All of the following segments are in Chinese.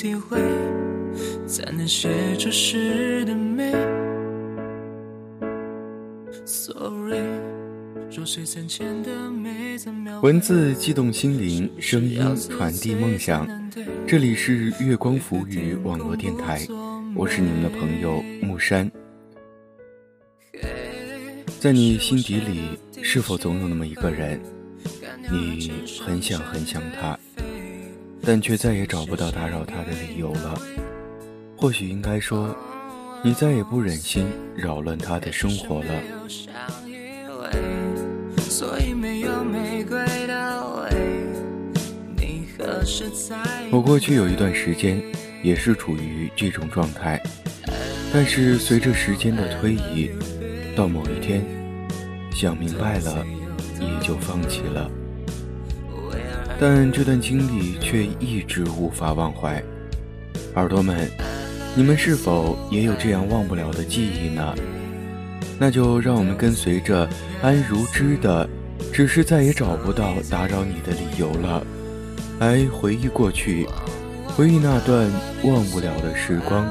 体会，才能写出诗的美？Sorry，弱水三千的文字激动心灵，声音传递梦想。这里是月光浮语网络电台，我是你们的朋友木山。在你心底里，是否总有那么一个人，你很想很想他，但却再也找不到打扰他的理由了？或许应该说，你再也不忍心扰乱他的生活了。我过去有一段时间也是处于这种状态，但是随着时间的推移，到某一天想明白了，也就放弃了。但这段经历却一直无法忘怀。耳朵们，你们是否也有这样忘不了的记忆呢？那就让我们跟随着安如之的，只是再也找不到打扰你的理由了，来回忆过去，回忆那段忘不了的时光。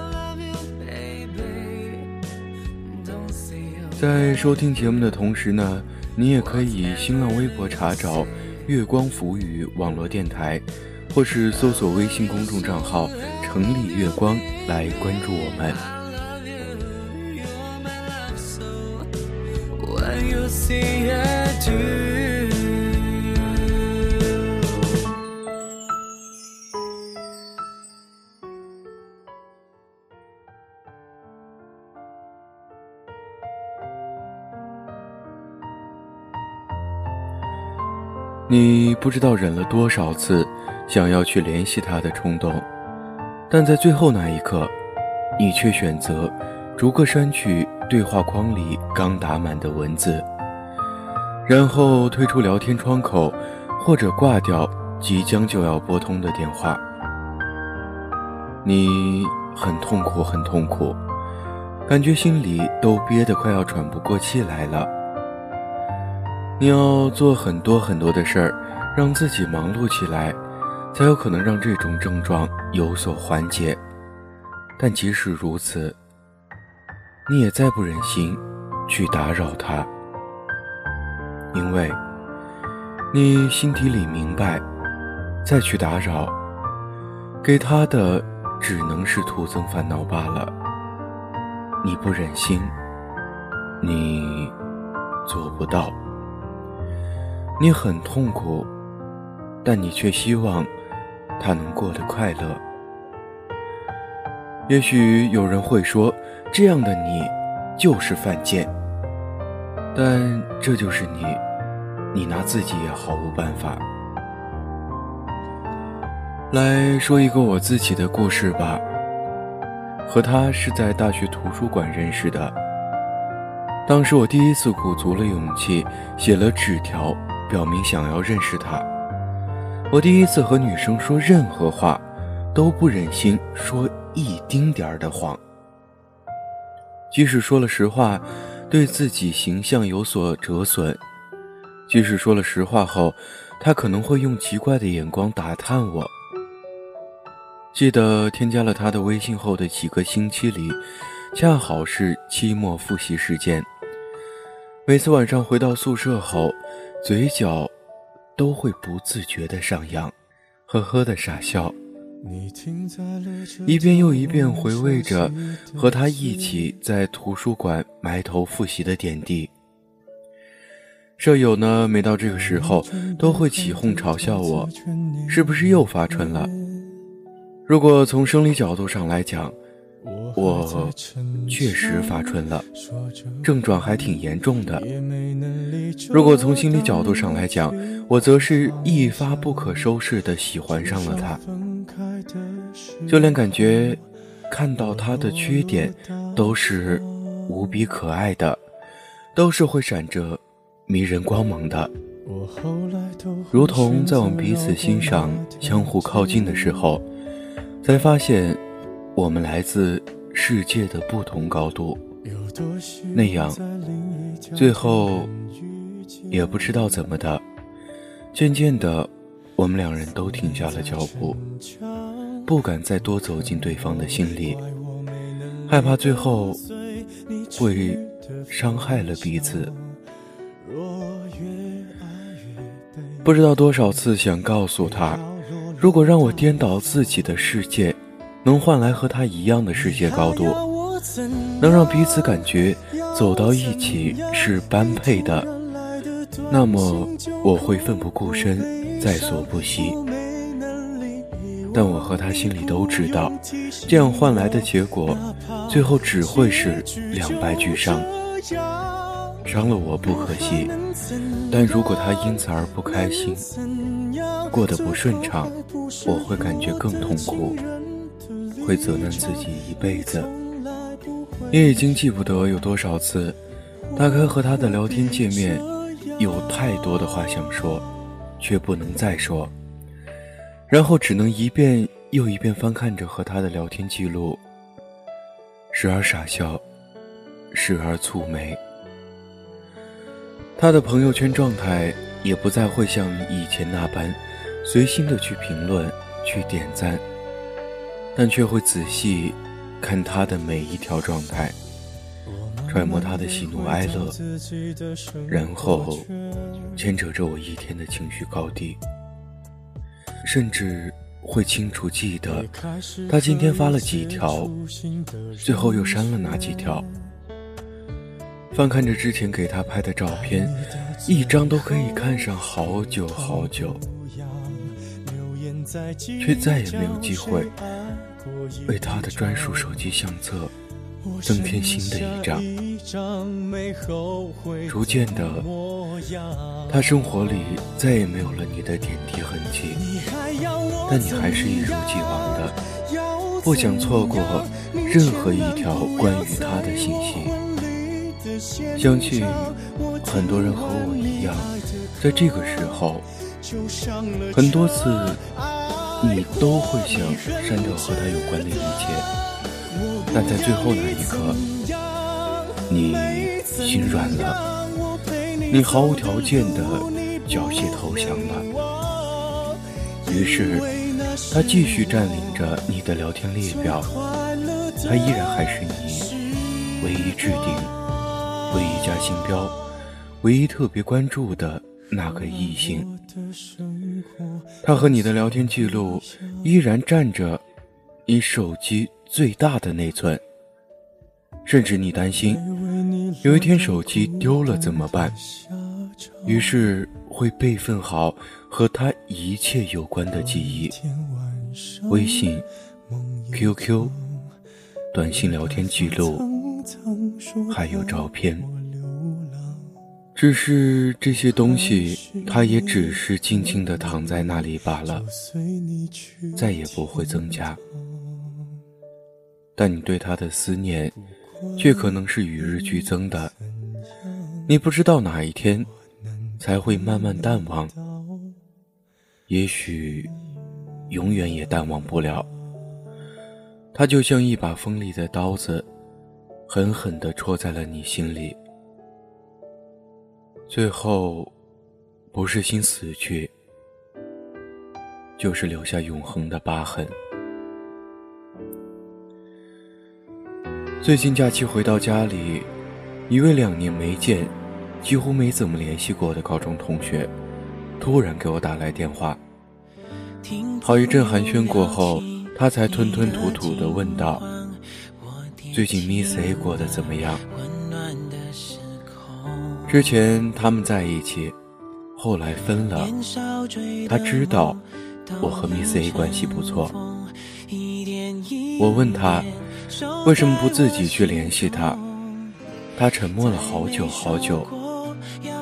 在收听节目的同时呢，你也可以新浪微博查找“月光浮语”网络电台，或是搜索微信公众账号“城里月光”来关注我们。When you see 你不知道忍了多少次想要去联系他的冲动，但在最后那一刻，你却选择逐个删去对话框里刚打满的文字，然后退出聊天窗口，或者挂掉即将就要拨通的电话。你很痛苦，很痛苦，感觉心里都憋得快要喘不过气来了。你要做很多很多的事儿，让自己忙碌起来，才有可能让这种症状有所缓解。但即使如此，你也再不忍心去打扰他，因为你心底里明白，再去打扰，给他的只能是徒增烦恼罢了。你不忍心，你做不到。你很痛苦，但你却希望他能过得快乐。也许有人会说，这样的你就是犯贱，但这就是你，你拿自己也毫无办法。来说一个我自己的故事吧。和他是在大学图书馆认识的，当时我第一次鼓足了勇气，写了纸条。表明想要认识他。我第一次和女生说任何话，都不忍心说一丁点儿的谎。即使说了实话，对自己形象有所折损；即使说了实话后，他可能会用奇怪的眼光打探我。记得添加了他的微信后的几个星期里，恰好是期末复习时间。每次晚上回到宿舍后，嘴角都会不自觉的上扬，呵呵的傻笑，一遍又一遍回味着和他一起在图书馆埋头复习的点滴。舍友呢，每到这个时候都会起哄嘲笑我，是不是又发春了？如果从生理角度上来讲，我确实发春了，症状还挺严重的。如果从心理角度上来讲，我则是一发不可收拾的喜欢上了他，就连感觉看到他的缺点都是无比可爱的，都是会闪着迷人光芒的，如同在我们彼此欣赏、相互靠近的时候，才发现我们来自。世界的不同高度，那样，最后也不知道怎么的，渐渐的，我们两人都停下了脚步，不敢再多走进对方的心里，害怕最后会伤害了彼此。不知道多少次想告诉他，如果让我颠倒自己的世界，能换来和他一样的世界高度，能让彼此感觉走到一起是般配的。那么我会奋不顾身，在所不惜。但我和他心里都知道，这样换来的结果，最后只会是两败俱伤。伤了我不可惜，但如果他因此而不开心，过得不顺畅，我会感觉更痛苦，会责难自己一辈子。也已经记不得有多少次，打开和他的聊天界面。有太多的话想说，却不能再说，然后只能一遍又一遍翻看着和他的聊天记录，时而傻笑，时而蹙眉。他的朋友圈状态也不再会像以前那般随心的去评论、去点赞，但却会仔细看他的每一条状态。揣摩他的喜怒哀乐，然后牵扯着我一天的情绪高低，甚至会清楚记得他今天发了几条，最后又删了哪几条。翻看着之前给他拍的照片，一张都可以看上好久好久，却再也没有机会为他的专属手机相册。增添新的一张，逐渐的，他生活里再也没有了你的点滴痕迹，但你还是一如既往的不想错过任何一条关于他的信息。相信很多人和我一样，在这个时候，很多次你都会想删掉和他有关的一切。但在最后那一刻，你心软了，你毫无条件的缴械投降了。于是，他继续占领着你的聊天列表，他依然还是你唯一置顶、唯一加星标、唯一特别关注的那个异性。他和你的聊天记录依然占着你手机。最大的内存，甚至你担心有一天手机丢了怎么办，于是会备份好和他一切有关的记忆，微信、QQ、短信聊天记录，还有照片。只是这些东西，它也只是静静的躺在那里罢了，再也不会增加。但你对他的思念，却可能是与日俱增的。你不知道哪一天，才会慢慢淡忘。也许，永远也淡忘不了。他就像一把锋利的刀子，狠狠地戳在了你心里。最后，不是心死去，就是留下永恒的疤痕。最近假期回到家里，一位两年没见、几乎没怎么联系过的高中同学，突然给我打来电话。好一阵寒暄过后，他才吞吞吐吐地问道：“最近 Miss A 过得怎么样？”之前他们在一起，后来分了。他知道我和 Miss A 关系不错。我问他。为什么不自己去联系他？他沉默了好久好久，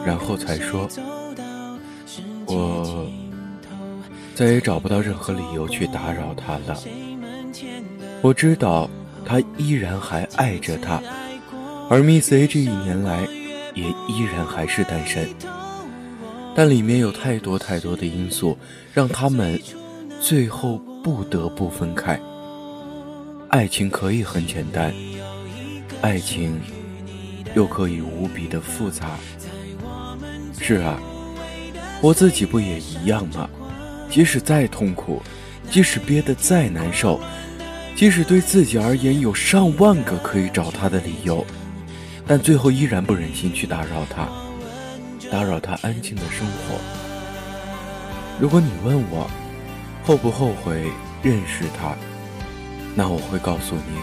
然后才说：“我再也找不到任何理由去打扰他了。我知道他依然还爱着他，而 Miss A 这一年来也依然还是单身。但里面有太多太多的因素，让他们最后不得不分开。”爱情可以很简单，爱情又可以无比的复杂。是啊，我自己不也一样吗？即使再痛苦，即使憋得再难受，即使对自己而言有上万个可以找他的理由，但最后依然不忍心去打扰他，打扰他安静的生活。如果你问我后不后悔认识他，那我会告诉你，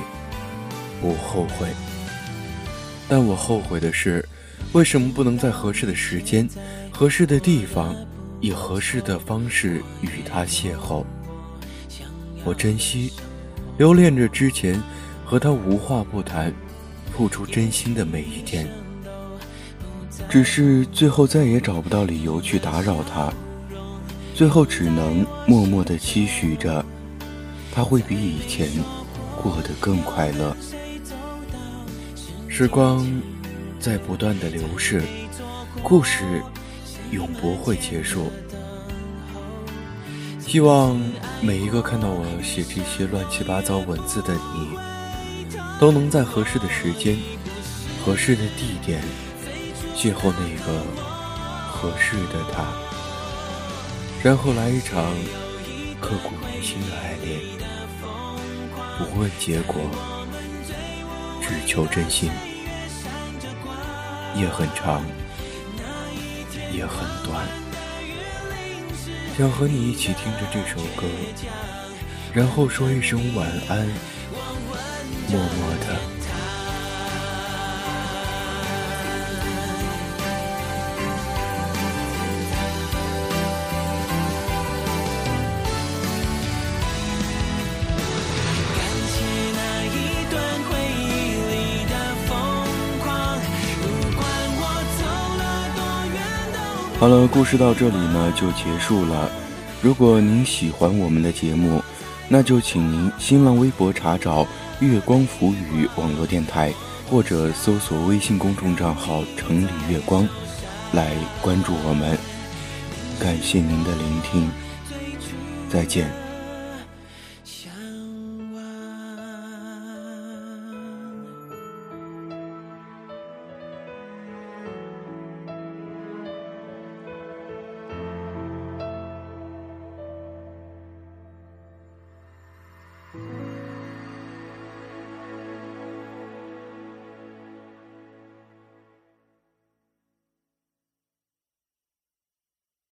不后悔。但我后悔的是，为什么不能在合适的时间、合适的地方，以合适的方式与他邂逅？我珍惜、留恋着之前和他无话不谈、付出真心的每一天，只是最后再也找不到理由去打扰他。最后只能默默的期许着，他会比以前过得更快乐。时光在不断的流逝，故事永不会结束。希望每一个看到我写这些乱七八糟文字的你，都能在合适的时间、合适的地点，邂逅那个合适的他。然后来一场刻骨铭心的爱恋，不问结果，只求真心。夜很长，也很短，想和你一起听着这首歌，然后说一声晚安，默默的。好了，故事到这里呢就结束了。如果您喜欢我们的节目，那就请您新浪微博查找“月光浮语”网络电台，或者搜索微信公众账号“城里月光”来关注我们。感谢您的聆听，再见。